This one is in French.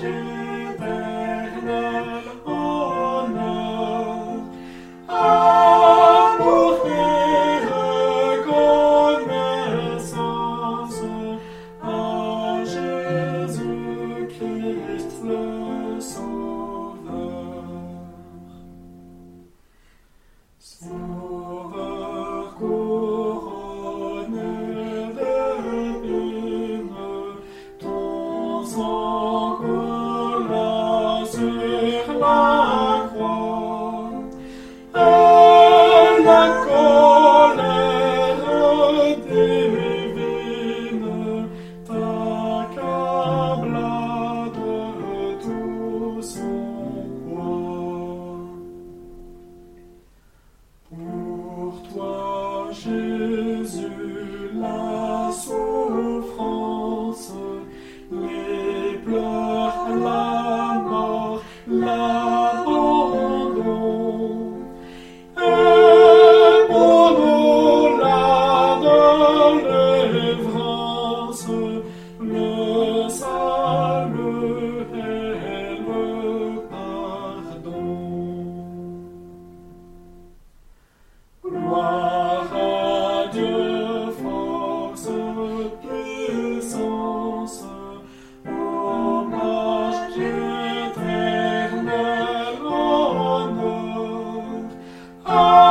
passion. Jésus la sauve. Oh.